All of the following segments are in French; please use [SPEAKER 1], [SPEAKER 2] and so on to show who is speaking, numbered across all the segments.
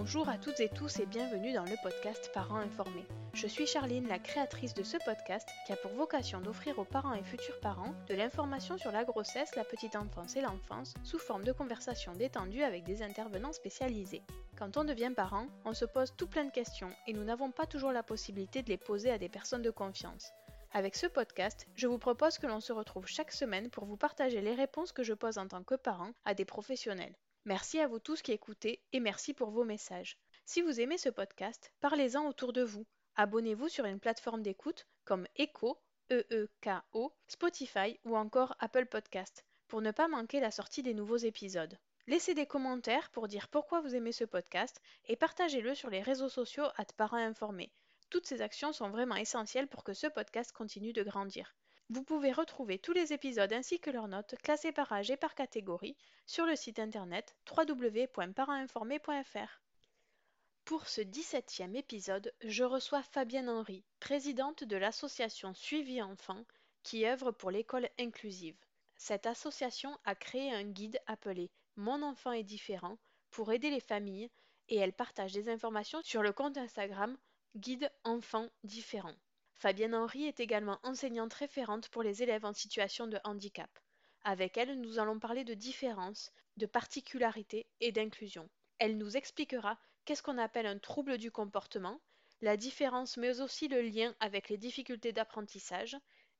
[SPEAKER 1] Bonjour à toutes et tous et bienvenue dans le podcast Parents informés. Je suis Charline, la créatrice de ce podcast qui a pour vocation d'offrir aux parents et futurs parents de l'information sur la grossesse, la petite enfance et l'enfance sous forme de conversations détendues avec des intervenants spécialisés. Quand on devient parent, on se pose tout plein de questions et nous n'avons pas toujours la possibilité de les poser à des personnes de confiance. Avec ce podcast, je vous propose que l'on se retrouve chaque semaine pour vous partager les réponses que je pose en tant que parent à des professionnels. Merci à vous tous qui écoutez et merci pour vos messages. Si vous aimez ce podcast, parlez-en autour de vous. Abonnez-vous sur une plateforme d'écoute comme Echo, E-E-K-O, Spotify ou encore Apple Podcast pour ne pas manquer la sortie des nouveaux épisodes. Laissez des commentaires pour dire pourquoi vous aimez ce podcast et partagez-le sur les réseaux sociaux à parents informés. Toutes ces actions sont vraiment essentielles pour que ce podcast continue de grandir. Vous pouvez retrouver tous les épisodes ainsi que leurs notes classées par âge et par catégorie sur le site internet www.parentsinformé.fr. Pour ce 17e épisode, je reçois Fabienne Henry, présidente de l'association Suivi Enfant qui œuvre pour l'école inclusive. Cette association a créé un guide appelé Mon enfant est différent pour aider les familles et elle partage des informations sur le compte Instagram Guide Enfant Différent. Fabienne Henry est également enseignante référente pour les élèves en situation de handicap. Avec elle, nous allons parler de différences, de particularités et d'inclusion. Elle nous expliquera qu'est-ce qu'on appelle un trouble du comportement, la différence mais aussi le lien avec les difficultés d'apprentissage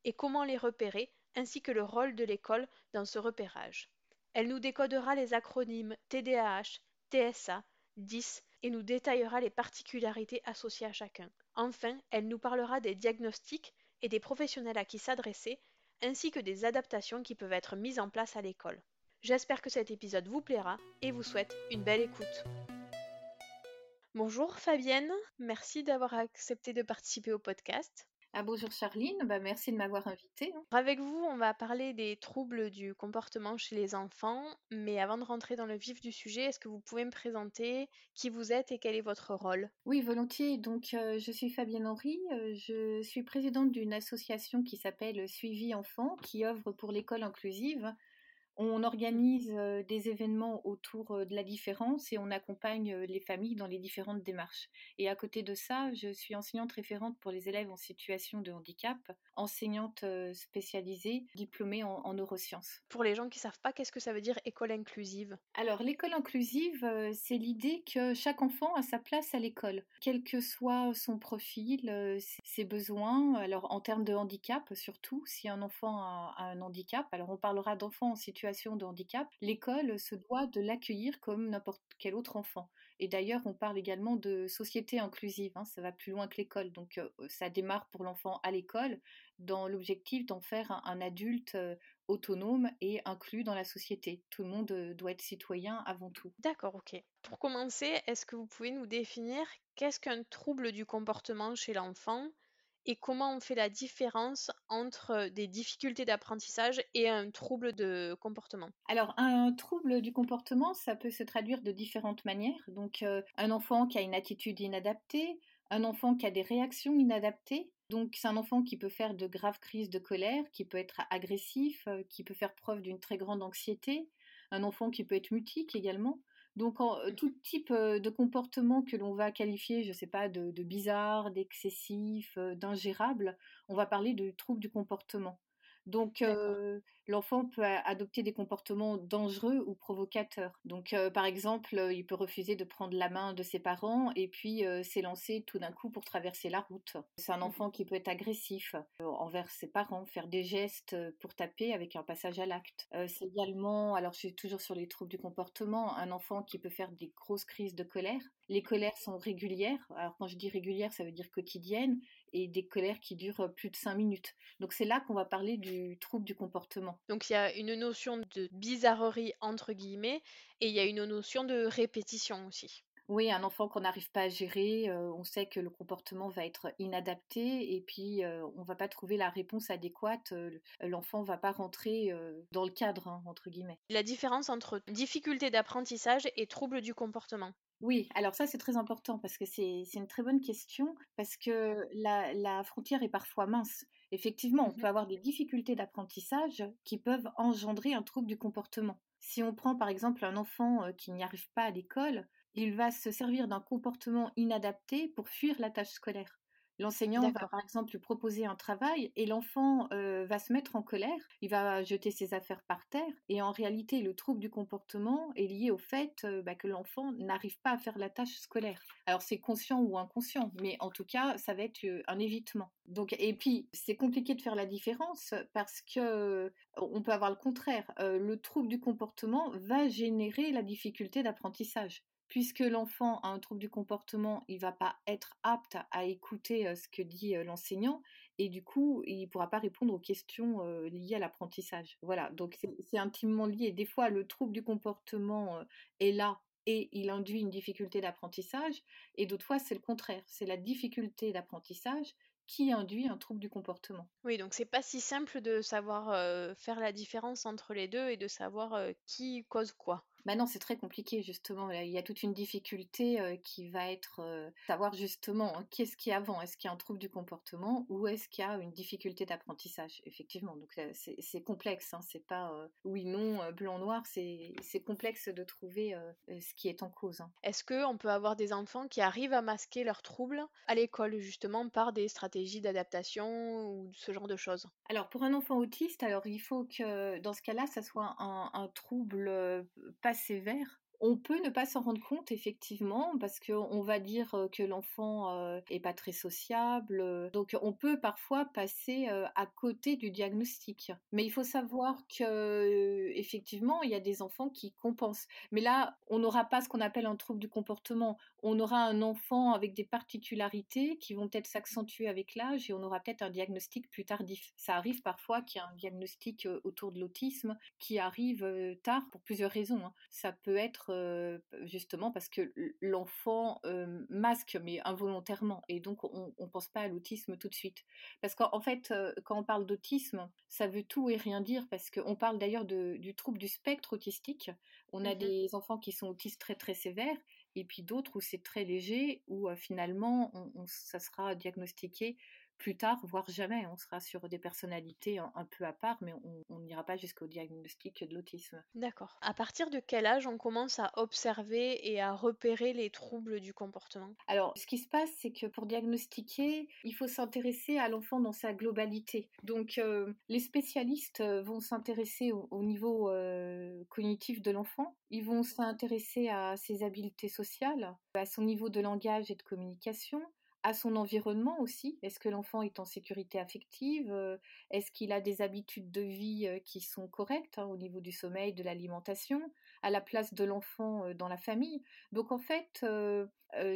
[SPEAKER 1] et comment les repérer ainsi que le rôle de l'école dans ce repérage. Elle nous décodera les acronymes TDAH, TSA, 10 et nous détaillera les particularités associées à chacun. Enfin, elle nous parlera des diagnostics et des professionnels à qui s'adresser, ainsi que des adaptations qui peuvent être mises en place à l'école. J'espère que cet épisode vous plaira et vous souhaite une belle écoute. Bonjour Fabienne, merci d'avoir accepté de participer au podcast.
[SPEAKER 2] Ah, bonjour Charline, bah, merci de m'avoir invitée. hein.
[SPEAKER 1] Avec vous, on va parler des troubles du comportement chez les enfants, mais avant de rentrer dans le vif du sujet, est-ce que vous pouvez me présenter qui vous êtes et quel est votre rôle?
[SPEAKER 2] Oui, volontiers. Donc, euh, je suis Fabienne Henry. euh, je suis présidente d'une association qui s'appelle Suivi Enfant, qui œuvre pour l'école inclusive. On organise euh, des événements autour euh, de la différence et on accompagne euh, les familles dans les différentes démarches. Et à côté de ça, je suis enseignante référente pour les élèves en situation de handicap, enseignante spécialisée, diplômée en, en neurosciences.
[SPEAKER 1] Pour les gens qui ne savent pas, qu'est-ce que ça veut dire école inclusive?
[SPEAKER 2] Alors, l'école inclusive, c'est l'idée que chaque enfant a sa place à l'école, quel que soit son profil, ses besoins. Alors, en termes de handicap, surtout, si un enfant a, a un handicap, alors on parlera d'enfants en situation de handicap, l'école se doit de l'accueillir comme n'importe quel autre enfant. Et d'ailleurs, on parle également de société inclusive, hein, ça va plus loin que l'école. Donc ça démarre pour l'enfant à l'école dans l'objectif d'en faire un, adulte autonome et inclus dans la société. Tout le monde doit être citoyen avant tout.
[SPEAKER 1] D'accord, ok. Pour commencer, est-ce que vous pouvez nous définir qu'est-ce qu'un trouble du comportement chez l'enfant? Et comment on fait la différence entre des difficultés d'apprentissage et un trouble de comportement?
[SPEAKER 2] Alors, un trouble du comportement, ça peut se traduire de différentes manières. Donc, un enfant qui a une attitude inadaptée, un enfant qui a des réactions inadaptées. Donc, c'est un enfant qui peut faire de graves crises de colère, qui peut être agressif, qui peut faire preuve d'une très grande anxiété. Un enfant qui peut être mutique également. Donc, euh, tout type euh, de comportement que l'on va qualifier, je ne sais pas, de, bizarre, d'excessif, euh, d'ingérable, on va parler de trouble du comportement. Donc, l'enfant peut adopter des comportements dangereux ou provocateurs. Donc, par exemple, il peut refuser de prendre la main de ses parents et puis s'élancer tout d'un coup pour traverser la route. C'est un mmh enfant qui peut être agressif envers ses parents, faire des gestes pour taper avec un passage à l'acte. c'est également, alors je suis toujours sur les troubles du comportement, un enfant qui peut faire des grosses crises de colère. Les colères sont régulières. Alors, quand je dis régulières, ça veut dire quotidiennes et des colères qui durent plus de 5 minutes. Donc c'est là qu'on va parler du trouble du comportement.
[SPEAKER 1] Donc il y a une notion de bizarrerie entre guillemets et il y a une notion de répétition aussi.
[SPEAKER 2] Oui, un enfant qu'on n'arrive pas à gérer, on sait que le comportement va être inadapté et puis on on va pas trouver la réponse adéquate. L'enfant va pas rentrer dans le cadre, hein, entre guillemets.
[SPEAKER 1] La différence entre difficulté d'apprentissage et trouble du comportement.
[SPEAKER 2] Oui, alors ça c'est très important parce que c'est une très bonne question parce que la, frontière est parfois mince. Effectivement, on mmh peut avoir des difficultés d'apprentissage qui peuvent engendrer un trouble du comportement. Si on prend par exemple un enfant qui n'y arrive pas à l'école, il va se servir d'un comportement inadapté pour fuir la tâche scolaire. L'enseignant va par exemple lui proposer un travail et l'enfant va se mettre en colère, il va jeter ses affaires par terre et en réalité le trouble du comportement est lié au fait bah, que l'enfant n'arrive pas à faire la tâche scolaire. Alors c'est conscient ou inconscient, mais en tout cas ça va être un évitement. Donc et puis c'est compliqué de faire la différence parce que on peut avoir le contraire. le trouble du comportement va générer la difficulté d'apprentissage puisque l'enfant a un trouble du comportement, il va pas être apte à écouter ce que dit l'enseignant et du coup, il pourra pas répondre aux questions liées à l'apprentissage. Voilà, donc c'est intimement lié. Des fois, le trouble du comportement est là et il induit une difficulté d'apprentissage, et d'autres fois, c'est le contraire. C'est la difficulté d'apprentissage qui induit un trouble du comportement.
[SPEAKER 1] Oui, donc c'est pas si simple de savoir faire la différence entre les deux et de savoir qui cause quoi.
[SPEAKER 2] Maintenant, c'est très compliqué justement. Il y a toute une difficulté qui va être savoir justement hein, qu'est-ce qui est avant? Est-ce qu'il y a un trouble du comportement ou est-ce qu'il y a une difficulté d'apprentissage? Effectivement, donc c'est complexe. Hein. C'est pas oui, non, blanc, noir. C'est complexe de trouver ce qui est en cause. Hein.
[SPEAKER 1] Est-ce qu'on peut avoir des enfants qui arrivent à masquer leurs troubles à l'école justement par des stratégies d'adaptation ou ce genre de choses?
[SPEAKER 2] Alors pour un enfant autiste, alors il faut que dans ce cas-là, ça soit un, un trouble pas sévère on peut ne pas s'en rendre compte effectivement parce qu'on va dire que l'enfant est pas très sociable. Donc on peut parfois passer à côté du diagnostic. Mais il faut savoir que effectivement il y a des enfants qui compensent. Mais là on n'aura pas ce qu'on appelle un trouble du comportement. On aura un enfant avec des particularités qui vont peut-être s'accentuer avec l'âge et on aura peut-être un diagnostic plus tardif. Ça arrive parfois qu'il y a un diagnostic autour de l'autisme qui arrive tard pour plusieurs raisons. Hein. Ça peut être justement parce que l'enfant masque, mais involontairement, et donc on ne pense pas à l'autisme tout de suite. Parce qu'en fait, quand on parle d'autisme, ça veut tout et rien dire, parce qu'on parle d'ailleurs du trouble du spectre autistique. On a mmh des enfants qui sont autistes très très sévères, et puis d'autres où c'est très léger, où finalement ça sera diagnostiqué plus tard, voire jamais. On sera sur des personnalités un, peu à part, mais on n'ira pas jusqu'au diagnostic de l'autisme.
[SPEAKER 1] D'accord. À partir de quel âge on commence à observer et à repérer les troubles du comportement?
[SPEAKER 2] Alors, ce qui se passe, c'est que pour diagnostiquer, il faut s'intéresser à l'enfant dans sa globalité. Donc, euh, les spécialistes euh, vont s'intéresser au, niveau euh, cognitif de l'enfant. Ils vont s'intéresser à ses habiletés sociales, à son niveau de langage et de communication, à son environnement aussi? Est-ce que l'enfant est en sécurité affective Est-ce qu'il a des habitudes de vie qui sont correctes hein, au niveau du sommeil, de l'alimentation À la place de l'enfant dans la famille? Donc en fait,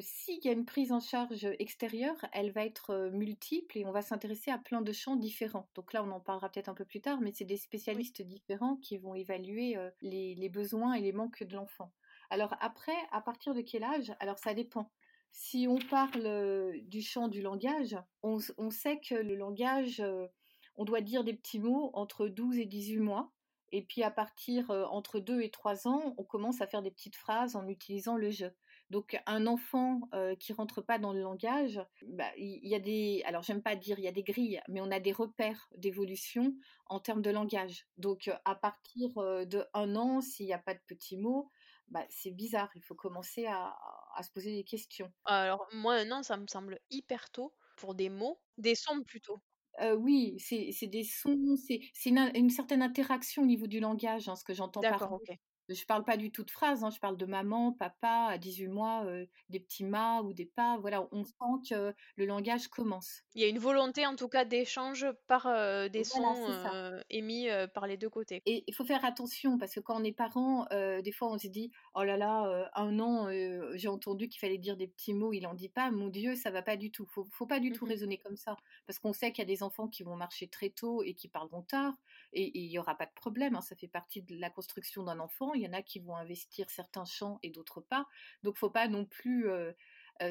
[SPEAKER 2] s'il y a une prise en charge extérieure, elle va être multiple et on va s'intéresser à plein de champs différents. Donc là, on en parlera peut-être un peu plus tard, mais c'est des spécialistes différents qui vont évaluer les besoins et les manques de l'enfant. Alors après, à partir de quel âge? Alors ça dépend. Si on parle du champ du langage, on, sait que le langage, on doit dire des petits mots entre 12 et 18 mois. Et puis à partir entre 2 et 3 ans, on commence à faire des petites phrases en utilisant le je. Donc un enfant qui rentre pas dans le langage, bah, il y, a des, alors j'aime pas dire il y a des grilles, mais on a des repères d'évolution en termes de langage. Donc à partir de un an, s'il n'y a pas de petits mots, bah, c'est bizarre, il faut commencer à, se poser des questions.
[SPEAKER 1] Alors moi, non, ça me semble hyper tôt pour des mots, des sons plutôt.
[SPEAKER 2] oui, c'est des sons, c'est une, une, certaine interaction au niveau du langage, hein, ce que j'entends par
[SPEAKER 1] ok.
[SPEAKER 2] Je parle pas du tout de phrases, hein, je parle de maman, papa, à 18 mois, des petits mas ou des pas. Voilà, on sent que le langage commence.
[SPEAKER 1] Il y a une volonté en tout cas d'échange par des sons émis par les deux côtés.
[SPEAKER 2] Et il faut faire attention parce que quand on est parent, des fois on se dit oh là là, un an, j'ai entendu qu'il fallait dire des petits mots, il en dit pas. Mon Dieu, ça va pas du tout. Faut, faut pas du tout mmh raisonner comme ça parce qu'on sait qu'il y a des enfants qui vont marcher très tôt et qui parleront tard et il y aura pas de problème. Hein, ça fait partie de la construction d'un enfant il y en a qui vont investir certains champs et d'autres pas. Donc, faut pas non plus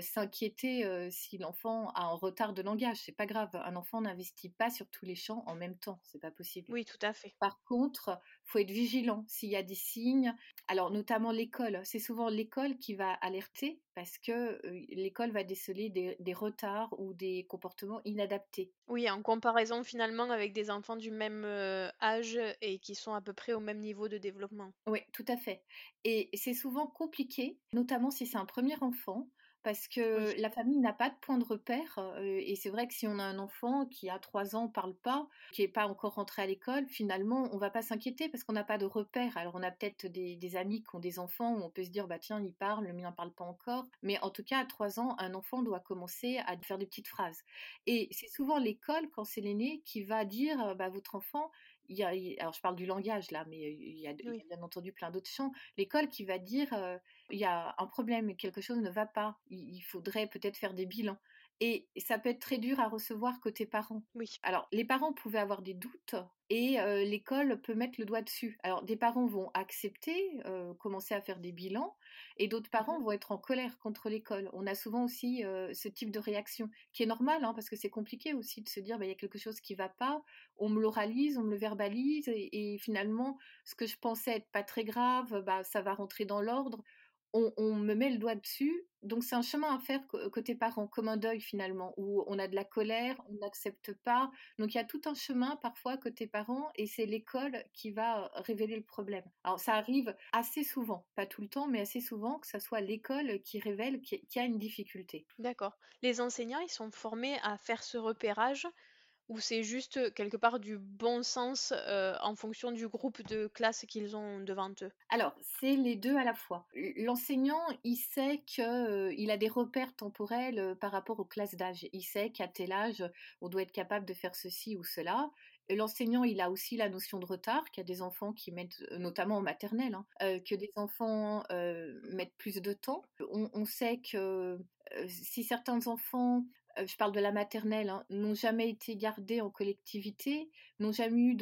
[SPEAKER 2] s'inquiéter si l'enfant a un retard de langage. C'est pas grave. Un enfant n'investit pas sur tous les champs en même temps. C'est pas possible.
[SPEAKER 1] Oui, tout à fait.
[SPEAKER 2] Par contre, faut être vigilant s'il y a des signes. Alors, notamment l'école. C'est souvent l'école qui va alerter parce que l'école va déceler des, retards ou des comportements inadaptés.
[SPEAKER 1] Oui, en comparaison finalement avec des enfants du même âge et qui sont à peu près au même niveau de développement.
[SPEAKER 2] Oui, tout à fait. Et c'est souvent compliqué, notamment si c'est un premier enfant, parce que la famille n'a pas de point de repère. et c'est vrai que si on a un enfant qui a trois ans parle pas, qui n'est pas encore rentré à l'école, finalement, on va pas s'inquiéter parce qu'on n'a pas de repère. Alors on a peut-être des, amis qui ont des enfants où on peut se dire bah tiens il parle, le mien parle pas encore. Mais en tout cas à trois ans, un enfant doit commencer à faire des petites phrases. Et c'est souvent l'école quand c'est l'aîné qui va dire bah votre enfant il y a, alors je parle du langage là, mais il y a, bien entendu plein d'autres champs. L'école qui va dire il y a un problème, quelque chose ne va pas, il, faudrait peut-être faire des bilans. Et ça peut être très dur à recevoir côté parents.
[SPEAKER 1] Oui.
[SPEAKER 2] Alors, les parents pouvaient avoir des doutes et l'école peut mettre le doigt dessus. Alors, des parents vont accepter, commencer à faire des bilans, et d'autres parents mmh vont être en colère contre l'école. On a souvent aussi ce type de réaction, qui est normal, hein, parce que c'est compliqué aussi de se dire, bah, il y a quelque chose qui ne va pas, on me l'oralise, on me le verbalise, et, finalement, ce que je pensais être pas très grave, bah, ça va rentrer dans l'ordre on, me met le doigt dessus. Donc c'est un chemin à faire côté parents, comme un deuil finalement, où on a de la colère, on n'accepte pas. Donc il y a tout un chemin parfois côté parents et c'est l'école qui va révéler le problème. Alors ça arrive assez souvent, pas tout le temps, mais assez souvent que ce soit l'école qui révèle qu'il y a une difficulté.
[SPEAKER 1] D'accord. Les enseignants, ils sont formés à faire ce repérage ou c'est juste quelque part du bon sens en fonction du groupe de classe qu'ils ont devant eux?
[SPEAKER 2] Alors, c'est les deux à la fois. L'enseignant, il sait qu'il a des repères temporels par rapport aux classes d'âge. Il sait qu'à tel âge, on doit être capable de faire ceci ou cela. L'enseignant, il a aussi la notion de retard, qu'il y a des enfants qui mettent, notamment en maternelle, hein, que des enfants mettent plus de temps. on sait que si certains enfants je parle de la maternelle, hein, n'ont jamais été gardés en collectivité, n'ont jamais eu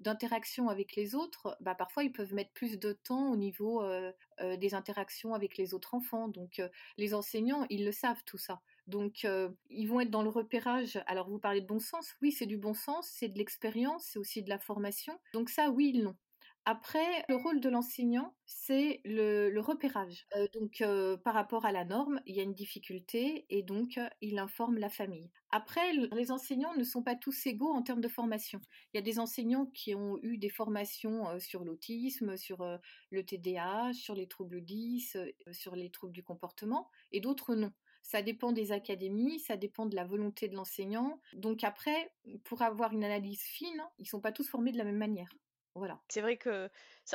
[SPEAKER 2] d'interaction avec les autres, bah, parfois ils peuvent mettre plus de temps au niveau euh, euh, des interactions avec les autres enfants. Donc les enseignants, ils le savent tout ça. Donc ils vont être dans le repérage. Alors vous parlez de bon sens, oui c'est du bon sens, c'est de l'expérience, c'est aussi de la formation. Donc ça, oui, ils l'ont. Après, le rôle de l'enseignant, c'est le, repérage. Euh, donc, euh, par rapport à la norme, il y a une difficulté et donc euh, il informe la famille. Après, les enseignants ne sont pas tous égaux en termes de formation. Il y a des enseignants qui ont eu des formations sur l'autisme, sur le TDAH, sur les troubles 10, sur les troubles du comportement, et d'autres non. Ça dépend des académies, ça dépend de la volonté de l'enseignant. Donc après, pour avoir une analyse fine, ils ne sont pas tous formés de la même manière. Voilà.
[SPEAKER 1] C'est vrai que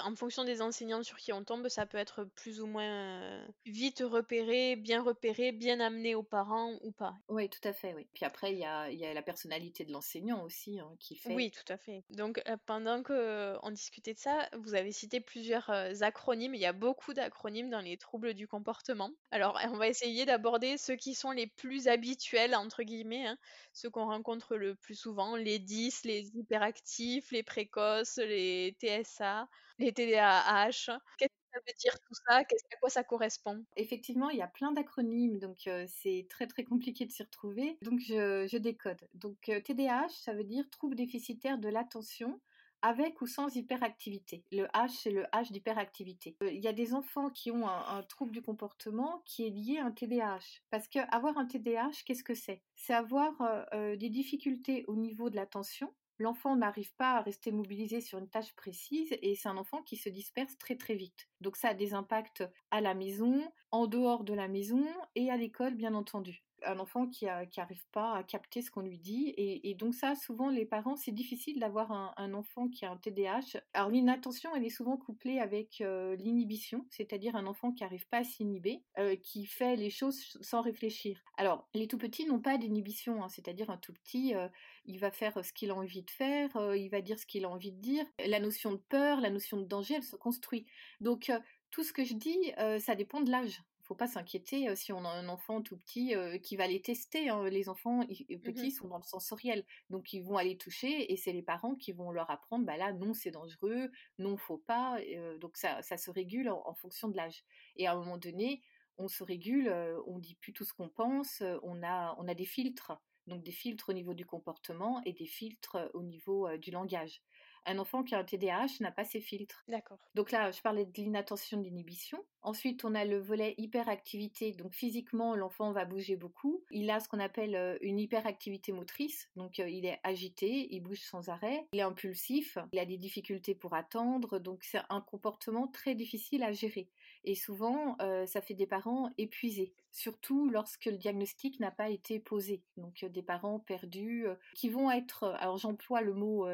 [SPEAKER 1] en fonction des enseignants sur qui on tombe, ça peut être plus ou moins euh, vite repéré, bien repéré, bien amené aux parents ou pas.
[SPEAKER 2] Oui, tout à fait, oui. Puis après, il y a, y a, la personnalité de l'enseignant aussi hein, qui fait.
[SPEAKER 1] Oui, tout à fait. Donc euh, pendant qu'on discutait de ça, vous avez cité plusieurs acronymes. Il y a beaucoup d'acronymes dans les troubles du comportement. Alors on va essayer d'aborder ceux qui sont les plus habituels, entre guillemets, hein, ceux qu'on rencontre le plus souvent, les 10, les hyperactifs, les précoces, les TSA, les TDAH. Qu'est-ce que ça veut dire tout ça? À quoi ça correspond?
[SPEAKER 2] Effectivement, il y a plein d'acronymes, donc c'est très très compliqué de s'y retrouver. Donc je, décode. Donc TDAH, ça veut dire trouble déficitaire de l'attention avec ou sans hyperactivité. Le H, c'est le H d'hyperactivité. Il y a des enfants qui ont un, trouble du comportement qui est lié à un TDAH. Parce qu'avoir un TDAH, qu'est-ce que c'est? C'est avoir des difficultés au niveau de l'attention, l'enfant n'arrive pas à rester mobilisé sur une tâche précise et c'est un enfant qui se disperse très très vite. Donc ça a des impacts à la maison, en dehors de la maison et à l'école bien entendu un enfant qui n'arrive pas à capter ce qu'on lui dit. Et, donc ça, souvent, les parents, c'est difficile d'avoir un, enfant qui a un TDAH. Alors l'inattention, elle est souvent couplée avec euh, l'inhibition, c'est-à-dire un enfant qui n'arrive pas à s'inhiber, euh, qui fait les choses sans réfléchir. Alors les tout petits n'ont pas d'inhibition, hein, c'est-à-dire un tout petit, euh, il va faire ce qu'il a envie de faire, il va dire ce qu'il a envie de dire. La notion de peur, la notion de danger, elle se construit. Donc tout ce que je dis, ça dépend de l'âge faut pas s'inquiéter si on a un enfant tout petit qui va les tester. Hein. Les enfants mmh petits sont dans le sensoriel, donc ils vont aller toucher et c'est les parents qui vont leur apprendre, bah là non c'est dangereux, non faut pas. donc ça, ça se régule en, fonction de l'âge. Et à un moment donné, on se régule, on dit plus tout ce qu'on pense, on a, on a des filtres. Donc des filtres au niveau du comportement et des filtres au niveau du langage. Un enfant qui a un TDAH n'a pas ces filtres.
[SPEAKER 1] D'accord.
[SPEAKER 2] Donc là, je parlais de l'inattention, de l'inhibition. Ensuite, on a le volet hyperactivité. Donc physiquement, l'enfant va bouger beaucoup. Il a ce qu'on appelle euh, une hyperactivité motrice. Donc euh, il est agité, il bouge sans arrêt. Il est impulsif, il a des difficultés pour attendre. Donc c'est un comportement très difficile à gérer. Et souvent, euh, ça fait des parents épuisés, surtout lorsque le diagnostic n'a pas été posé. Donc des parents perdus qui vont être, alors j'emploie le mot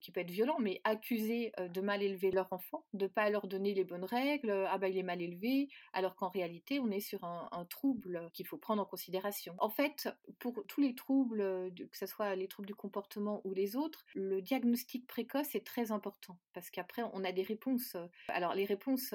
[SPEAKER 2] qui peut être violent, mais accusés de mal élever leur enfant, de pas leur donner les bonnes règles, ah bah il est mal élevé, alors qu'en réalité on est sur un, trouble qu'il faut prendre en considération. En fait, pour tous les troubles, que ce soit les troubles du comportement ou les autres, le diagnostic précoce est très important parce qu'après on a des réponses. Alors les réponses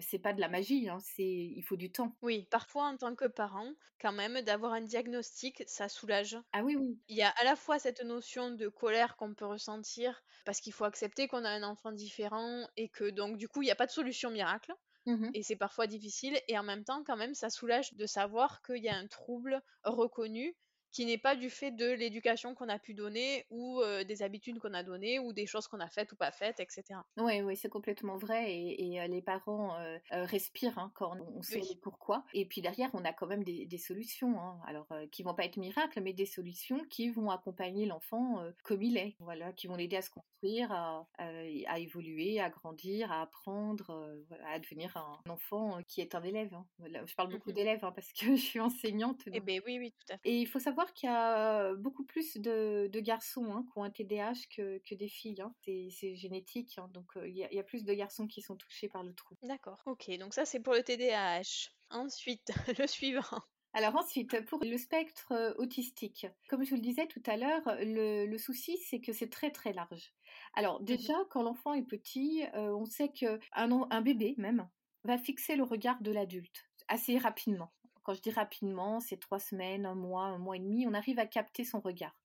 [SPEAKER 2] c'est pas de la magie, hein, c'est il faut du temps.
[SPEAKER 1] Oui, parfois en tant que parent, quand même, d'avoir un diagnostic, ça soulage.
[SPEAKER 2] Ah oui, oui.
[SPEAKER 1] Il y a à la fois cette notion de colère qu'on peut ressentir parce qu'il faut accepter qu'on a un enfant différent et que donc du coup il n'y a pas de solution miracle. Mmh et c'est parfois difficile, et en même temps, quand même, ça soulage de savoir qu'il y a un trouble reconnu qui n'est pas du fait de l'éducation qu'on a pu donner ou des habitudes qu'on a données ou des choses qu'on a faites ou pas faites, etc.
[SPEAKER 2] Oui, oui, c'est complètement vrai et, les parents respirent hein, quand on sait pourquoi. Et puis derrière, on a quand même des, solutions, hein. alors qui vont pas être miracles, mais des solutions qui vont accompagner l'enfant comme il est, voilà, qui vont l'aider à se construire, à, à, évoluer, à grandir, à apprendre, à devenir un enfant qui est un élève. Hein. Je parle beaucoup mmh d'élèves parce que je suis enseignante.
[SPEAKER 1] Eh ben oui, oui, tout à fait.
[SPEAKER 2] Et il faut savoir qu'il y a beaucoup plus de, garçons hein, qui ont un TDAH que, des filles. Hein. C'est génétique, hein, donc il y, a plus de garçons qui sont touchés par le trouble.
[SPEAKER 1] D'accord, ok, donc ça c'est pour le TDAH. Ensuite, le suivant.
[SPEAKER 2] Alors ensuite, pour le spectre autistique, comme je vous le disais tout à l'heure, le, souci c'est que c'est très très large. Alors mmh déjà, quand l'enfant est petit, on sait qu'un un bébé même va fixer le regard de l'adulte assez rapidement. Quand je dis rapidement, c'est trois semaines, un mois, un mois et demi, on arrive à capter son regard.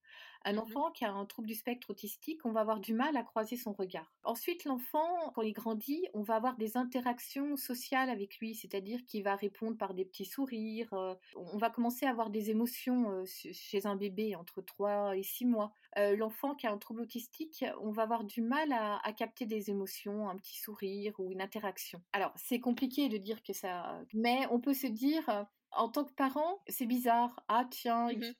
[SPEAKER 2] Un mmh enfant qui a un trouble du spectre autistique, on va avoir du mal à croiser son regard. Ensuite, l'enfant, quand il grandit, on va avoir des interactions sociales avec lui, c'est-à-dire qu'il va répondre par des petits sourires. Euh, on va commencer à avoir des émotions euh, chez un bébé entre 3 et 6 mois. Euh, l'enfant qui a un trouble autistique, on va avoir du mal à, capter des émotions, un petit sourire ou une interaction. Alors, c'est compliqué de dire que ça... Mais on peut se dire en tant que parent, c'est bizarre. Ah tiens, mmh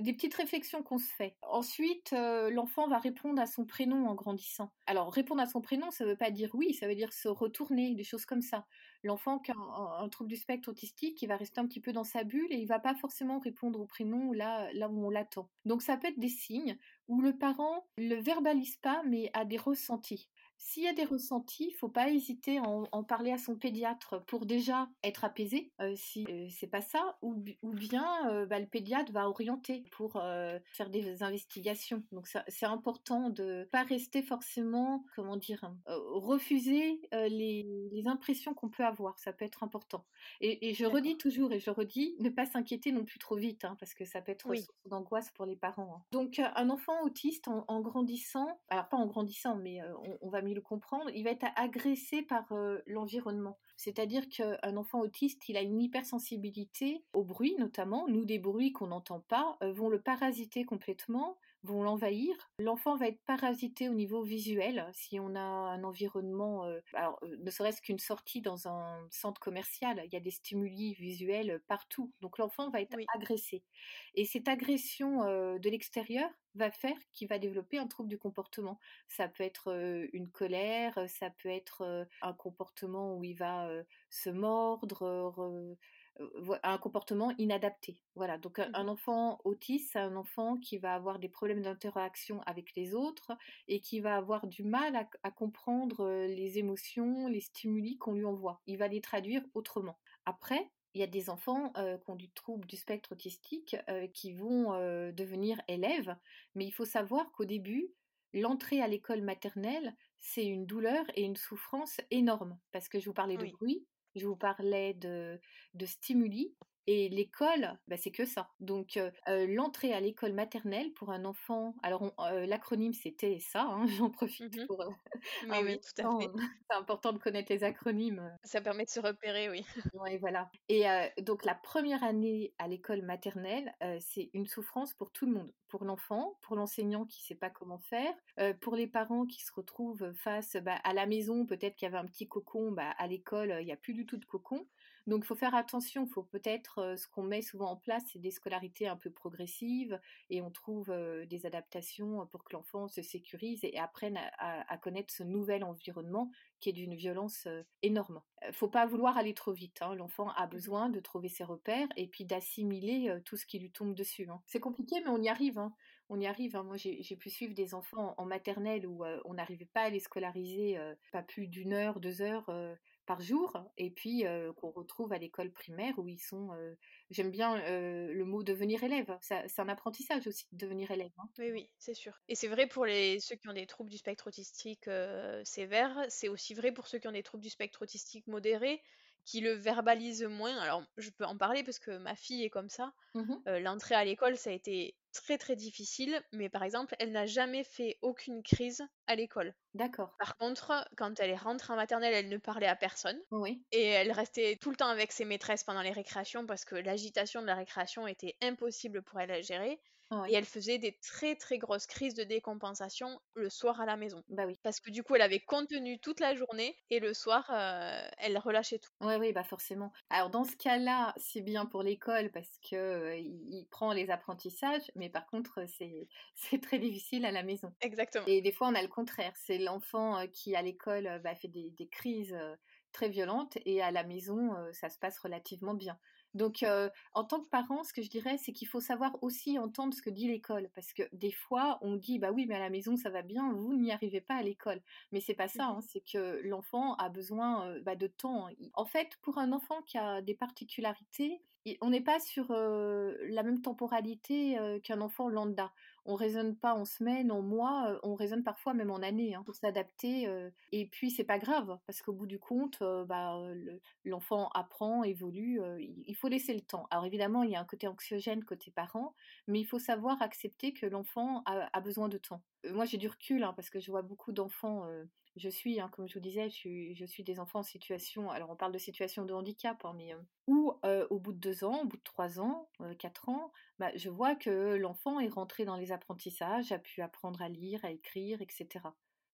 [SPEAKER 2] des petites réflexions qu'on se fait. Ensuite, l'enfant va répondre à son prénom en grandissant. Alors, répondre à son prénom, ça ne veut pas dire oui, ça veut dire se retourner, des choses comme ça. L'enfant qui a un, trouble du spectre autistique, il va rester un petit peu dans sa bulle et il va pas forcément répondre au prénom là, là où on l'attend. Donc, ça peut être des signes où le parent le verbalise pas, mais a des ressentis. S'il y a des ressentis, il faut pas hésiter à en, parler à son pédiatre pour déjà être apaisé, euh, si euh, c'est pas ça, ou, bien euh, bah, le pédiatre va orienter pour faire des investigations. Donc c'est important de pas rester forcément, comment dire, refuser les, impressions qu'on peut avoir. Ça peut être important. Et, je redis toujours et je redis, ne pas s'inquiéter non plus trop vite, hein, parce que ça peut être oui. source d'angoisse pour les parents. Hein. Donc un enfant autiste en, grandissant, alors pas en grandissant, mais on, on va mieux le comprendre, il va être agressé par euh, l'environnement. C'est-à-dire qu'un enfant autiste, il a une hypersensibilité au bruit notamment. Nous, des bruits qu'on n'entend pas, euh, vont le parasiter complètement vont l'envahir. L'enfant va être parasité au niveau visuel si on a un environnement, euh, alors, ne serait-ce qu'une sortie dans un centre commercial, il y a des stimuli visuels partout. Donc l'enfant va être agressé. Et cette agression de l'extérieur va faire qu'il va développer un trouble du comportement. Ça peut être une colère, ça peut être un comportement où il va se mordre, un comportement inadapté. Voilà, donc un, mmh enfant autiste, c'est un enfant qui va avoir des problèmes d'interaction avec les autres et qui va avoir du mal à, à comprendre les émotions, les stimuli qu'on lui envoie. Il va les traduire autrement. Après, il y a des enfants qui ont du trouble du spectre autistique qui vont devenir élèves, mais il faut savoir qu'au début, l'entrée à l'école maternelle, c'est une douleur et une souffrance énorme, parce que je vous parlais de bruit, je vous parlais de, de stimuli, et l'école, bah, c'est que ça. Donc, l'entrée à l'école maternelle pour un enfant, alors l'acronyme c'était ça, hein, j'en profite
[SPEAKER 1] mmh
[SPEAKER 2] pour.
[SPEAKER 1] oui, oui, tout à fait.
[SPEAKER 2] C'est important de connaître les acronymes.
[SPEAKER 1] Ça permet de se repérer, oui.
[SPEAKER 2] oui, voilà. Et donc, la première année à l'école maternelle, c'est une souffrance pour tout le monde. Pour l'enfant, pour l'enseignant qui ne sait pas comment faire, pour les parents qui se retrouvent face bah, à la maison, peut-être qu'il y avait un petit cocon, bah, à l'école, il n'y a plus du tout de cocon. Donc, il faut faire attention. Il faut peut-être, ce qu'on met souvent en place, c'est des scolarités un peu progressives et on trouve des adaptations pour que l'enfant se sécurise et apprenne à, connaître ce nouvel environnement qui est d'une violence énorme. Il faut pas vouloir aller trop vite. Hein. L'enfant a mmh besoin de trouver ses repères et puis d'assimiler tout ce qui lui tombe dessus. Hein. C'est compliqué, mais on y arrive. Hein. On y arrive. Moi, j'ai pu suivre des enfants en maternelle où on n'arrivait pas à les scolariser, pas plus d'une heure, deux heures par jour, et puis qu'on retrouve à l'école primaire où ils sont. J'aime bien le mot devenir élève. C'est un apprentissage aussi de devenir élève. Hein.
[SPEAKER 1] Oui, oui, c'est sûr. Et c'est vrai pour les, ceux qui ont des troubles du spectre autistique sévères, c'est aussi vrai pour ceux qui ont des troubles du spectre autistique modéré, qui le verbalisent moins. Alors, je peux en parler parce que ma fille est comme ça. Mmh l'entrée à l'école, ça a été très très difficile, mais par exemple, elle n'a jamais fait aucune crise à l'école.
[SPEAKER 2] D'accord.
[SPEAKER 1] Par contre, quand elle est rentrée en maternelle, elle ne parlait à personne.
[SPEAKER 2] Oui.
[SPEAKER 1] Et elle restait tout le temps avec ses maîtresses pendant les récréations parce que l'agitation de la récréation était impossible pour elle à gérer. Et elle faisait des très très grosses crises de décompensation le soir à la maison.
[SPEAKER 2] Bah oui.
[SPEAKER 1] Parce que du coup, elle avait contenu toute la journée et le soir, euh, elle relâchait tout.
[SPEAKER 2] Oui, oui, bah forcément. Alors dans ce cas-là, c'est bien pour l'école parce que euh, il prend les apprentissages, mais par contre, c'est très difficile à la maison.
[SPEAKER 1] Exactement.
[SPEAKER 2] Et des fois, on a le contraire. C'est l'enfant qui, à l'école, bah, fait des, des crises très violentes et à la maison, ça se passe relativement bien. Donc, en tant que parent, ce que je dirais, c'est qu'il faut savoir aussi entendre ce que dit l'école, parce que des fois, on dit, bah oui, mais à la maison, ça va bien, vous n'y arrivez pas à l'école. Mais c'est pas ça, mmh hein, c'est que l'enfant a besoin bah, de temps. En fait, pour un enfant qui a des particularités, on n'est pas sur la même temporalité qu'un enfant lambda on raisonne pas en semaines, en mois, on raisonne parfois même en années hein, pour s'adapter. et puis c'est pas grave parce qu'au bout du compte, bah, l'enfant apprend, évolue. il faut laisser le temps. Alors évidemment, il y a un côté anxiogène côté parent, mais il faut savoir accepter que l'enfant a, besoin de temps. Moi, j'ai du recul hein, parce que je vois beaucoup d'enfants je suis, hein, comme je vous disais, je suis, des enfants en situation, alors on parle de situation de handicap, hein, mais où au bout de deux ans, au bout de trois ans, quatre ans, bah, je vois que l'enfant est rentré dans les apprentissages, a pu apprendre à lire, à écrire, etc.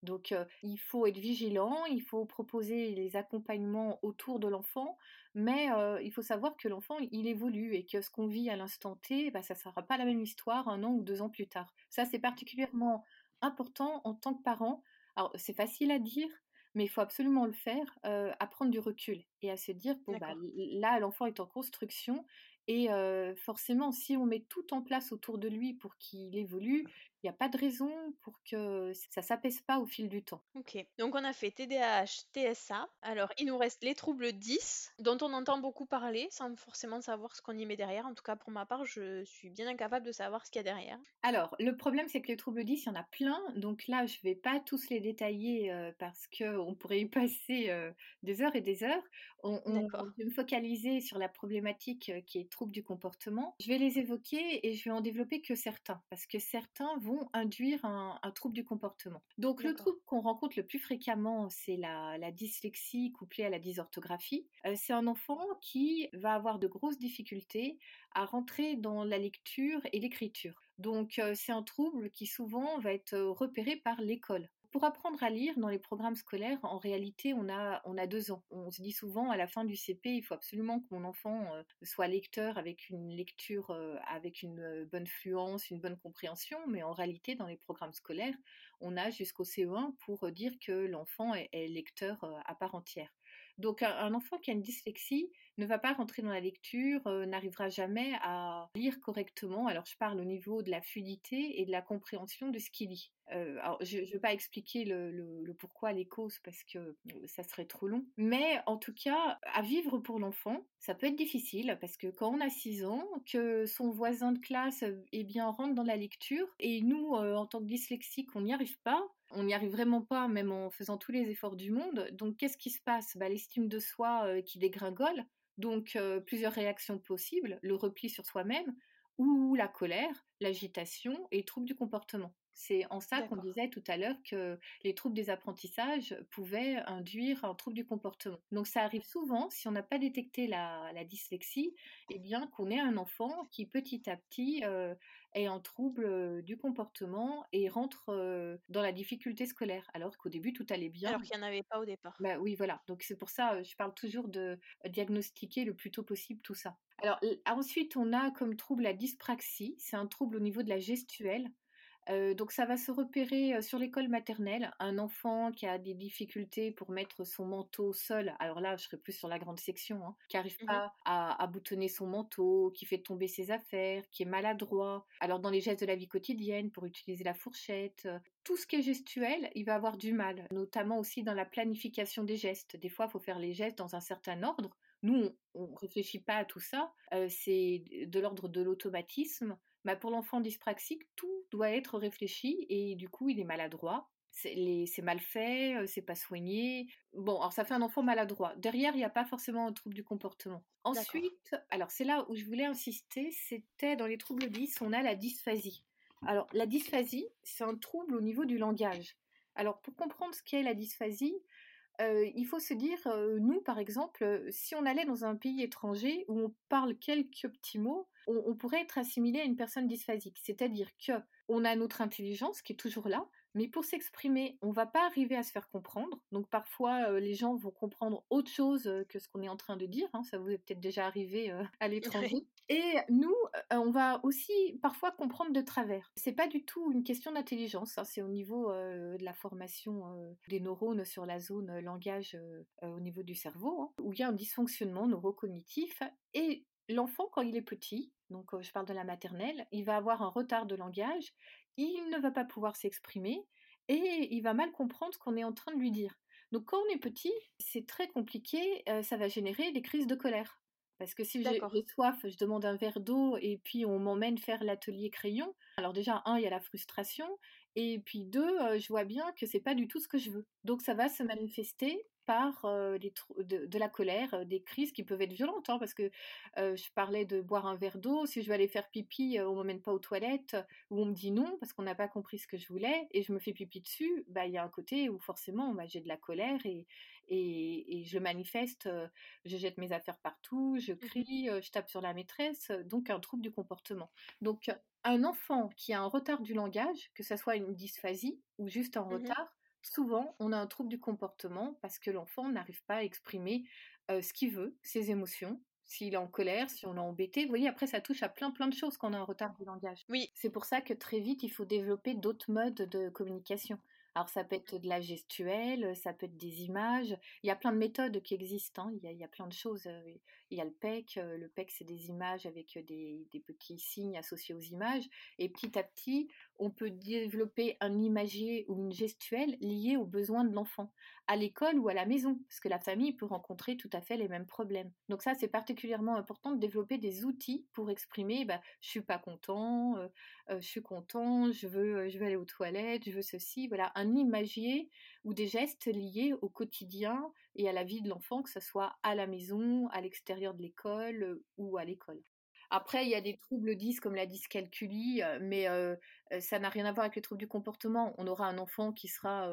[SPEAKER 2] Donc il faut être vigilant, il faut proposer les accompagnements autour de l'enfant, mais il faut savoir que l'enfant il évolue et que ce qu'on vit à l'instant T, bah, ça ne sera pas la même histoire un an ou deux ans plus tard. Ça c'est particulièrement important en tant que parent. Alors, c'est facile à dire, mais il faut absolument le faire, à prendre du recul et à se dire, bon, bah, là, l'enfant est en construction et forcément, si on met tout en place autour de lui pour qu'il évolue, Il n'y a pas de raison pour que ça s'apaise pas au fil du temps.
[SPEAKER 1] Ok, donc on a fait TDAH, TSA. Alors il nous reste les troubles 10, dont on entend beaucoup parler sans forcément savoir ce qu'on y met derrière. En tout cas, pour ma part, je suis bien incapable de savoir ce qu'il y a derrière.
[SPEAKER 2] Alors, le problème, c'est que les troubles 10, il y en a plein. Donc là, je ne vais pas tous les détailler euh, parce qu'on pourrait y passer euh, des heures et des heures. On, on, je vais me focaliser sur la problématique euh, qui est trouble du comportement. Je vais les évoquer et je vais en développer que certains parce que certains vont induire un, trouble du comportement. Donc, le trouble qu'on rencontre le plus fréquemment, c'est la, dyslexie couplée à la dysorthographie. c'est un enfant qui va avoir de grosses difficultés à rentrer dans la lecture et l'écriture. Donc c'est un trouble qui souvent va être repéré par l'école. Pour apprendre à lire dans les programmes scolaires, en réalité, on a, on deux ans. On se dit souvent, à la fin du CP, il faut absolument que mon enfant soit lecteur avec une lecture, avec une bonne fluence, une bonne compréhension. Mais en réalité, dans les programmes scolaires, on a jusqu'au CE1 pour dire que l'enfant est, lecteur à part entière. Donc un, enfant qui a une dyslexie ne va pas rentrer dans la lecture, euh, n'arrivera jamais à lire correctement. Alors je parle au niveau de la fluidité et de la compréhension de ce qu'il lit. Euh, alors, je ne vais pas expliquer le, pourquoi, les causes, parce que euh, ça serait trop long. Mais en tout cas, à vivre pour l'enfant, ça peut être difficile, parce que quand on a 6 ans, que son voisin de classe eh bien, rentre dans la lecture, et nous, en tant que dyslexiques, on n'y arrive pas, on n'y arrive vraiment pas, même en faisant tous les efforts du monde. Donc, qu'est-ce qui se passe? Bah, L'estime de soi qui dégringole. Donc, plusieurs réactions possibles le repli sur soi-même, ou la colère, l'agitation et troubles du comportement. C'est en ça qu'on disait tout à l'heure que les troubles des apprentissages pouvaient induire un trouble du comportement. Donc ça arrive souvent, si on n'a pas détecté la, dyslexie, eh bien qu'on ait un enfant qui petit à petit euh, ait un trouble euh, du comportement et rentre euh, dans la difficulté scolaire, alors qu'au début tout allait bien.
[SPEAKER 1] Alors qu'il n'y en avait pas au départ.
[SPEAKER 2] Bah oui, voilà. Donc c'est pour ça, je parle toujours de diagnostiquer le plus tôt possible tout ça. Alors ensuite, on a comme trouble la dyspraxie. C'est un trouble au niveau de la gestuelle. Euh, donc ça va se repérer euh, sur l'école maternelle, un enfant qui a des difficultés pour mettre son manteau seul, alors là je serais plus sur la grande section, hein, qui n'arrive mmh pas à, boutonner son manteau, qui fait tomber ses affaires, qui est maladroit, alors dans les gestes de la vie quotidienne, pour utiliser la fourchette, euh, tout ce qui est gestuel, il va avoir du mal, notamment aussi dans la planification des gestes. Des fois, il faut faire les gestes dans un certain ordre. Nous, on ne réfléchit pas à tout ça, c'est de l'ordre de l'automatisme. Bah, pour l'enfant dyspraxique, tout doit être réfléchi et du coup, il est maladroit. C'est mal fait, euh, c'est pas soigné. Bon, alors ça fait un enfant maladroit. Derrière, il n'y a pas forcément un trouble du comportement. Ensuite, alors c'est là où je voulais insister, c'était dans les troubles 10, on a la dysphasie. Alors la dysphasie, c'est un trouble au niveau du langage. Alors pour comprendre ce qu'est la dysphasie, euh, il faut se dire, euh, nous par exemple, si on allait dans un pays étranger où on parle quelques petits mots, on, pourrait être assimilé à une personne dysphasique. C'est-à-dire que on a notre intelligence qui est toujours là, mais pour s'exprimer, on va pas arriver à se faire comprendre. Donc parfois, euh, les gens vont comprendre autre chose euh, que ce qu'on est en train de dire. Hein. Ça vous est peut-être déjà arrivé euh, à l'étranger. Et nous, on va aussi parfois comprendre de travers. C'est pas du tout une question d'intelligence. Hein. C'est au niveau de la formation des neurones sur la zone langage au niveau du cerveau, hein, où il y a un dysfonctionnement neurocognitif. Et l'enfant, quand il est petit, donc je parle de la maternelle, il va avoir un retard de langage, il ne va pas pouvoir s'exprimer et il va mal comprendre ce qu'on est en train de lui dire. Donc quand on est petit, c'est très compliqué, ça va générer des crises de colère. Parce que si j'ai soif, je demande un verre d'eau et puis on m'emmène faire l'atelier crayon. Alors déjà, un, il y a la frustration. Et puis deux, je vois bien que c'est pas du tout ce que je veux. Donc ça va se manifester par de, la colère, des crises qui peuvent être violentes, hein, parce que je parlais de boire un verre d'eau, si je vais aller faire pipi, on m'emmène pas aux toilettes, ou on me dit non, parce qu'on n'a pas compris ce que je voulais, et je me fais pipi dessus, bah, il y a un côté où forcément bah, j'ai de la colère et, et, je manifeste, je jette mes affaires partout, je mmh crie, je tape sur la maîtresse, donc un trouble du comportement. Donc un enfant qui a un retard du langage, que ce soit une dysphasie ou juste un mmh retard, souvent, on a un trouble du comportement parce que l'enfant n'arrive pas à exprimer ce qu'il veut, ses émotions. S'il est en colère, si on l'a embêté, vous voyez, après ça touche à plein plein de choses quand on a un retard du langage.
[SPEAKER 1] Oui.
[SPEAKER 2] C'est pour ça que très vite, il faut développer d'autres modes de communication. Alors ça peut être de la gestuelle, ça peut être des images. Il y a plein de méthodes qui existent. Hein. Il, y a, plein de choses. Il y a le PEC. Le PEC, c'est des images avec des, des, petits signes associés aux images. Et petit à petit, on peut développer un imagier ou une gestuelle liée aux besoins de l'enfant, à l'école ou à la maison, parce que la famille peut rencontrer tout à fait les mêmes problèmes. Donc ça, c'est particulièrement important de développer des outils pour exprimer, bah, je suis pas content, euh, euh, je suis content, je veux, je veux aller aux toilettes, je veux ceci. Voilà, un imagier ou des gestes liés au quotidien et à la vie de l'enfant, que ce soit à la maison, à l'extérieur de l'école ou à l'école. Après, il y a des troubles 10 comme la dyscalculie, mais ça n'a rien à voir avec les troubles du comportement. On aura un enfant qui sera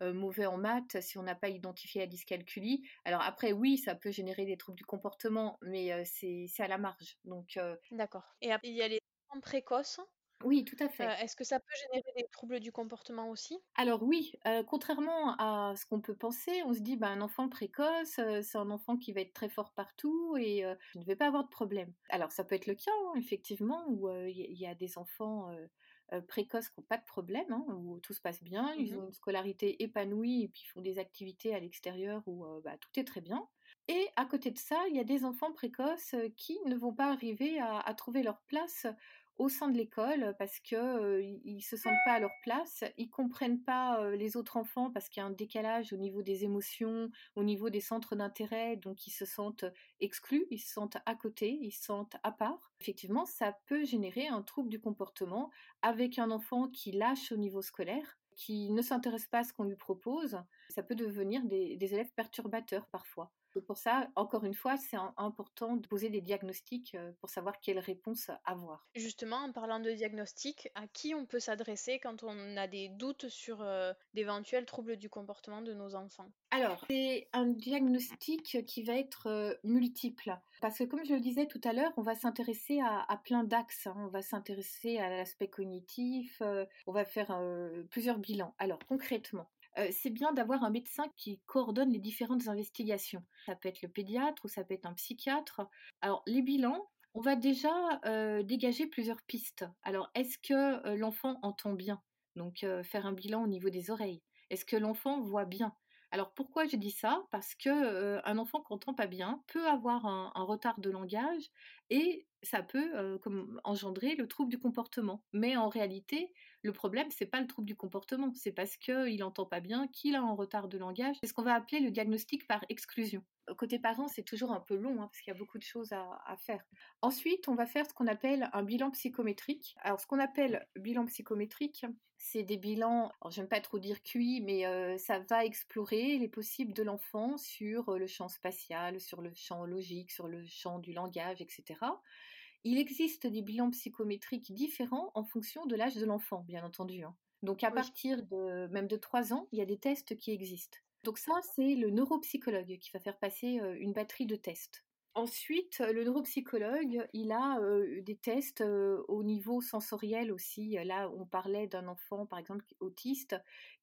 [SPEAKER 2] mauvais en maths si on n'a pas identifié la dyscalculie. Alors après, oui, ça peut générer des troubles du comportement, mais c'est à la marge. Donc
[SPEAKER 1] D'accord. Et il y a les précoces
[SPEAKER 2] oui, tout à fait.
[SPEAKER 1] Est-ce que ça peut générer des troubles du comportement aussi?
[SPEAKER 2] Alors oui, contrairement à ce qu'on peut penser, on se dit bah, un enfant précoce, c'est un enfant qui va être très fort partout et ne vais pas avoir de problème. Alors ça peut être le cas, hein, effectivement, où il y, a des enfants précoces qui n'ont pas de problème, hein, où tout se passe bien, ils mmh ont une scolarité épanouie et puis font des activités à l'extérieur où bah, tout est très bien. Et à côté de ça, il y a des enfants précoces qui ne vont pas arriver à trouver leur place au sein de l'école parce que ils se sentent pas à leur place, ils comprennent pas les autres enfants parce qu'il y a un décalage au niveau des émotions, au niveau des centres d'intérêt, donc ils se sentent exclus, ils se sentent à côté, ils se sentent à part. Effectivement, ça peut générer un trouble du comportement avec un enfant qui lâche au niveau scolaire qui ne s'intéresse pas à ce qu'on lui propose, ça peut devenir des élèves perturbateurs parfois pour ça, encore une fois, c'est important de poser des diagnostics euh, pour savoir quelle réponse avoir.
[SPEAKER 1] Justement, en parlant de diagnostic, à qui on peut s'adresser quand on a des doutes sur euh, d'éventuels troubles du comportement de nos enfants?
[SPEAKER 2] Alors, c'est un diagnostic qui va être euh, multiple. Parce que comme je le disais tout à l'heure, on va s'intéresser à, plein d'axes. Hein. On va s'intéresser à l'aspect cognitif, on va faire plusieurs bilans. Alors, concrètement, euh, c'est bien d'avoir un médecin qui coordonne les différentes investigations. Ça peut être le pédiatre ou ça peut être un psychiatre. Alors, les bilans, on va déjà euh, dégager plusieurs pistes. Alors, est-ce que euh, l'enfant entend bien? Donc, faire un bilan au niveau des oreilles. Est-ce que l'enfant voit bien? Alors pourquoi je dis ça? Parce que un enfant qui n'entend pas bien peut avoir un, retard de langage et ça peut engendrer le trouble du comportement. Mais en réalité, le problème, c'est pas le trouble du comportement, c'est parce qu'il n'entend pas bien, qu'il a un retard de langage. C'est ce qu'on va appeler le diagnostic par exclusion. Côté parent, c'est toujours un peu long hein, parce qu'il y a beaucoup de choses à, faire. Ensuite, on va faire ce qu'on appelle un bilan psychométrique. Alors, ce qu'on appelle bilan psychométrique, c'est des bilans, alors j'aime pas trop dire QI, mais euh, ça va explorer les possibles de l'enfant sur euh, le champ spatial, sur le champ logique, sur le champ du langage, etc. Il existe des bilans psychométriques différents en fonction de l'âge de l'enfant, bien entendu. Hein. Donc à partir de même de 3 ans, il y a des tests qui existent. Donc ça, c'est le neuropsychologue qui va faire passer une batterie de tests. Ensuite, le neuropsychologue, il a euh, des tests euh, au niveau sensoriel aussi. Là, on parlait d'un enfant, par exemple, autiste,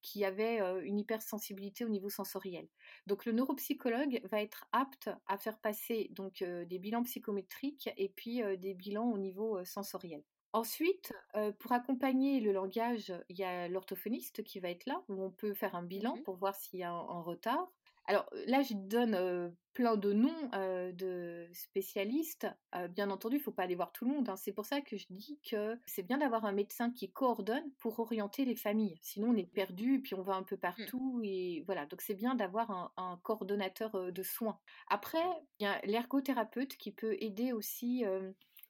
[SPEAKER 2] qui avait euh, une hypersensibilité au niveau sensoriel. Donc, le neuropsychologue va être apte à faire passer donc des bilans psychométriques et puis des bilans au niveau sensoriel. Ensuite, pour accompagner le langage, il y a l'orthophoniste qui va être là, où on peut faire un bilan mmh pour voir s'il y a un retard. Alors là, je donne plein de noms de spécialistes. bien entendu, il ne faut pas aller voir tout le monde. Hein. C'est pour ça que je dis que c'est bien d'avoir un médecin qui coordonne pour orienter les familles. Sinon, on est perdu, puis on va un peu mmh. partout. Et voilà, donc c'est bien d'avoir un, un, coordonnateur de soins. Après, il y a l'ergothérapeute qui peut aider aussi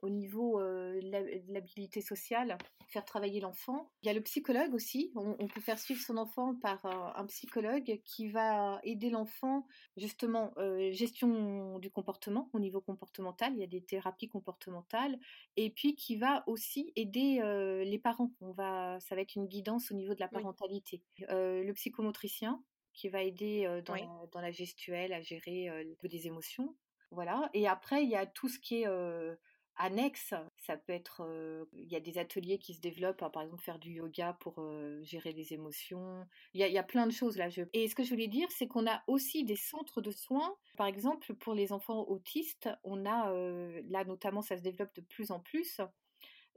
[SPEAKER 2] au niveau de l'habilité sociale, faire travailler l'enfant. Il y a le psychologue aussi. On, peut faire suivre son enfant par un psychologue qui va aider l'enfant justement gestion du comportement au niveau comportemental. Il y a des thérapies comportementales et puis qui va aussi aider les parents. On va, ça va être une guidance au niveau de la parentalité. le psychomotricien qui va aider dans, la, dans, la, gestuelle à gérer les émotions. Voilà. Et après, il y a tout ce qui est annexe. Ça peut être, il y a des ateliers qui se développent, hein, par exemple faire du yoga pour gérer les émotions. Il y, a, plein de choses là. Et ce que je voulais dire, c'est qu'on a aussi des centres de soins. Par exemple, pour les enfants autistes, on a là notamment, ça se développe de plus en plus.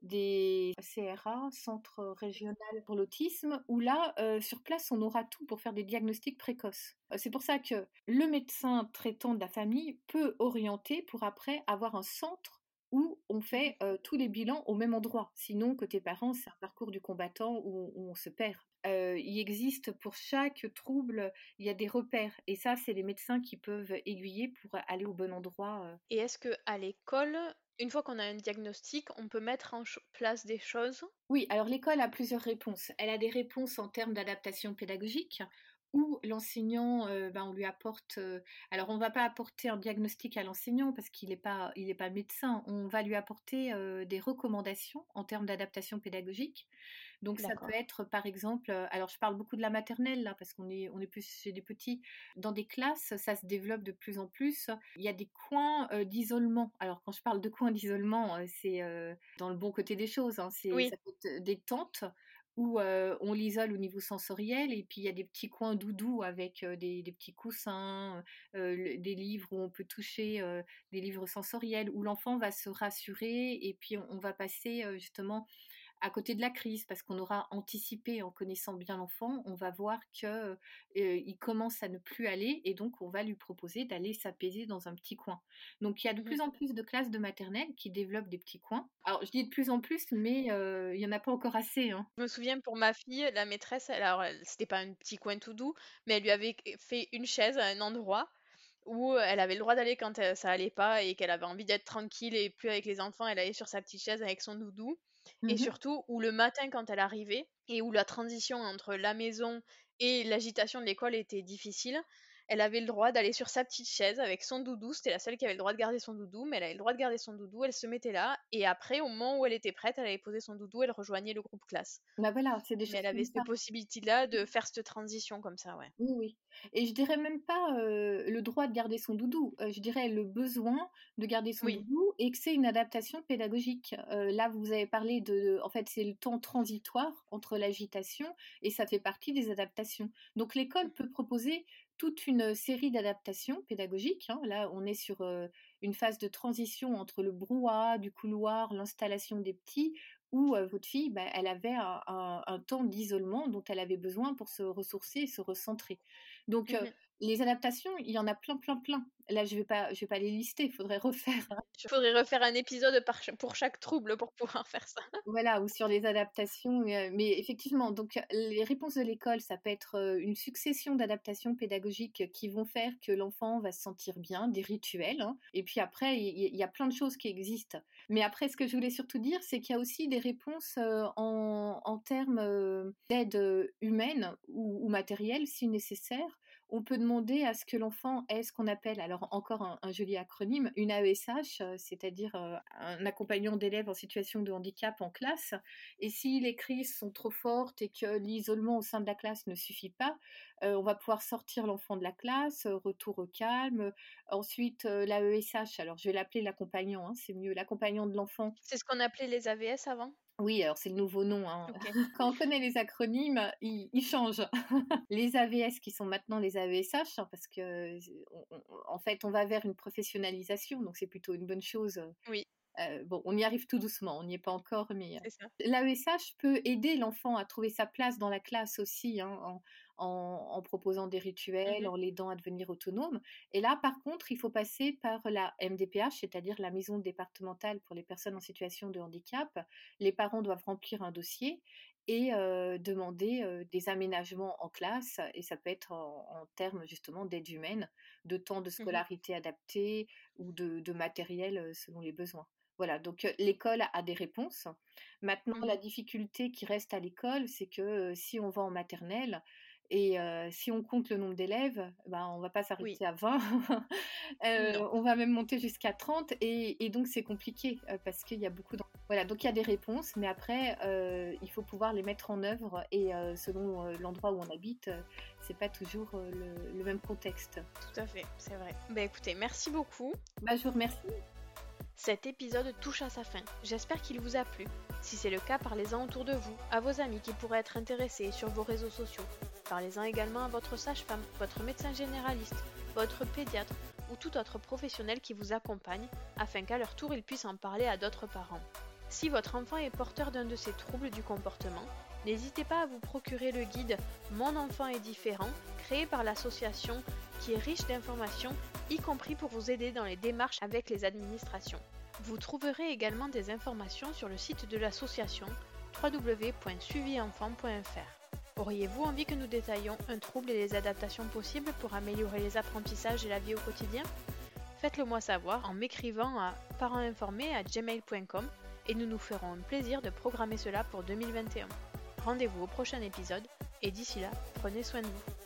[SPEAKER 2] des CRA, Centre régional pour l'autisme, où là, sur place, on aura tout pour faire des diagnostics précoces. C'est pour ça que le médecin traitant de la famille peut orienter pour après avoir un centre où on fait tous les bilans au même endroit. Sinon, côté parents, c'est un parcours du combattant où, on se perd. il existe pour chaque trouble, il y a des repères. Et ça, c'est les médecins qui peuvent aiguiller pour aller au bon endroit.
[SPEAKER 1] Et est-ce que à l'école, une fois qu'on a un diagnostic, on peut mettre en place des choses?
[SPEAKER 2] Oui, alors l'école a plusieurs réponses. Elle a des réponses en termes d'adaptation pédagogique où l'enseignant, euh, ben, on lui apporte. Euh, alors, on ne va pas apporter un diagnostic à l'enseignant parce qu'il n'est pas, il pas médecin. On va lui apporter euh, des recommandations en termes d'adaptation pédagogique. Donc, ça peut être, par exemple, alors je parle beaucoup de la maternelle là parce qu'on est, on est plus chez des petits. Dans des classes, ça se développe de plus en plus. Il y a des coins d'isolement. Alors, quand je parle de coins d'isolement, c'est dans le bon côté des choses. Hein. C'est des tentes où on l'isole au niveau sensoriel et puis il y a des petits coins doudous avec des, petits coussins, des livres où on peut toucher des livres sensoriels, où l'enfant va se rassurer et puis on va passer justement à côté de la crise, parce qu'on aura anticipé en connaissant bien l'enfant, on va voir qu'il euh, commence à ne plus aller et donc on va lui proposer d'aller s'apaiser dans un petit coin. Donc il y a de plus en plus de classes de maternelle qui développent des petits coins. Alors je dis de plus en plus, mais euh, il y en a pas encore assez. Hein.
[SPEAKER 1] Je me souviens pour ma fille, la maîtresse, alors c'était pas un petit coin tout doux, mais elle lui avait fait une chaise à un endroit où elle avait le droit d'aller quand ça allait pas et qu'elle avait envie d'être tranquille et plus avec les enfants, elle allait sur sa petite chaise avec son doudou. Et mmh surtout, où le matin, quand elle arrivait, et où la transition entre la maison et l'agitation de l'école était difficile, elle avait le droit d'aller sur sa petite chaise avec son doudou. C'était la seule qui avait le droit de garder son doudou, mais elle avait le droit de garder son doudou. Elle se mettait là, et après, au moment où elle était prête, elle avait posé son doudou, elle rejoignait le groupe classe.
[SPEAKER 2] Bah voilà, c'est
[SPEAKER 1] des mais elle avait cette possibilité-là de faire cette transition comme ça, ouais.
[SPEAKER 2] Oui, oui. Et je dirais même pas le droit de garder son doudou. je dirais le besoin de garder son doudou et que c'est une adaptation pédagogique. là, vous avez parlé de, en fait, c'est le temps transitoire entre l'agitation et ça fait partie des adaptations. Donc l'école mmh. peut proposer toute une série d'adaptations pédagogiques. Hein. Là, on est sur une phase de transition entre le brouhaha du couloir, l'installation des petits, où votre fille, bah, elle avait un, temps d'isolement dont elle avait besoin pour se ressourcer et se recentrer. Donc, mmh les adaptations, il y en a plein, plein, plein. Là, je vais pas, je vais pas les lister. Il faudrait refaire.
[SPEAKER 1] Il faudrait refaire un épisode pour chaque trouble pour pouvoir faire ça.
[SPEAKER 2] Voilà, ou sur les adaptations. Euh, mais effectivement, donc les réponses de l'école, ça peut être euh, une succession d'adaptations pédagogiques qui vont faire que l'enfant va se sentir bien, des rituels. Hein. Et puis après, il y, a plein de choses qui existent. Mais après, ce que je voulais surtout dire, c'est qu'il y a aussi des réponses euh, en, termes d'aide humaine ou, ou matérielle, si nécessaire on peut demander à ce que l'enfant ait ce qu'on appelle, alors encore un, joli acronyme, une AESH, euh, c'est-à-dire euh, un accompagnant d'élèves en situation de handicap en classe. Et si les crises sont trop fortes et que l'isolement au sein de la classe ne suffit pas, euh, on va pouvoir sortir l'enfant de la classe, retour au calme. Ensuite, l'AESH, alors je vais l'appeler l'accompagnant, hein, c'est mieux, l'accompagnant de l'enfant.
[SPEAKER 1] C'est ce qu'on appelait les AVS avant?
[SPEAKER 2] Oui, alors c'est le nouveau nom. Hein. Quand on connaît les acronymes, ils, changent. les AVS qui sont maintenant les AVSH, hein, parce que en fait, on va vers une professionnalisation, donc c'est plutôt une bonne chose.
[SPEAKER 1] Oui.
[SPEAKER 2] Euh, bon, on y arrive tout doucement, on n'y est pas encore, mais l'AESH peut aider l'enfant à trouver sa place dans la classe aussi, hein, en, en, proposant des rituels, mmh en l'aidant à devenir autonome. Et là, par contre, il faut passer par la MDPH, c'est-à-dire la maison départementale pour les personnes en situation de handicap. Les parents doivent remplir un dossier et demander des aménagements en classe, et ça peut être en, termes justement d'aide humaine, de temps de mmh scolarité adapté ou de, matériel selon les besoins. Voilà, donc l'école a des réponses. Maintenant, la mmh difficulté qui reste à l'école, c'est que si on va en maternelle, et si on compte le nombre d'élèves, ben, on va pas s'arrêter à 20. on va même monter jusqu'à 30. Et, donc, c'est compliqué parce qu'il y a beaucoup de... Voilà, donc il y a des réponses, mais après, il faut pouvoir les mettre en œuvre. Et selon l'endroit où on habite, c'est pas toujours le, même contexte.
[SPEAKER 1] Tout à fait, c'est vrai. Bah écoutez, merci beaucoup.
[SPEAKER 2] Bah, je vous remercie.
[SPEAKER 1] Cet épisode touche à sa fin. J'espère qu'il vous a plu. Si c'est le cas, parlez-en autour de vous, à vos amis qui pourraient être intéressés sur vos réseaux sociaux. Parlez-en également à votre sage-femme, votre médecin généraliste, votre pédiatre ou tout autre professionnel qui vous accompagne, afin qu'à leur tour ils puissent en parler à d'autres parents. Si votre enfant est porteur d'un de ces troubles du comportement, n'hésitez pas à vous procurer le guide Mon enfant est différent, créé par l'association qui est riche d'informations, y compris pour vous aider dans les démarches avec les administrations. Vous trouverez également des informations sur le site de l'association www.suivienfant.fr. Auriez-vous envie que nous détaillions un trouble et les adaptations possibles pour améliorer les apprentissages et la vie au quotidien? Faites-le moi savoir en m'écrivant à parentinformés@gmail.com et nous nous ferons un plaisir de programmer cela pour 2021. Rendez-vous au prochain épisode et d'ici là, prenez soin de vous.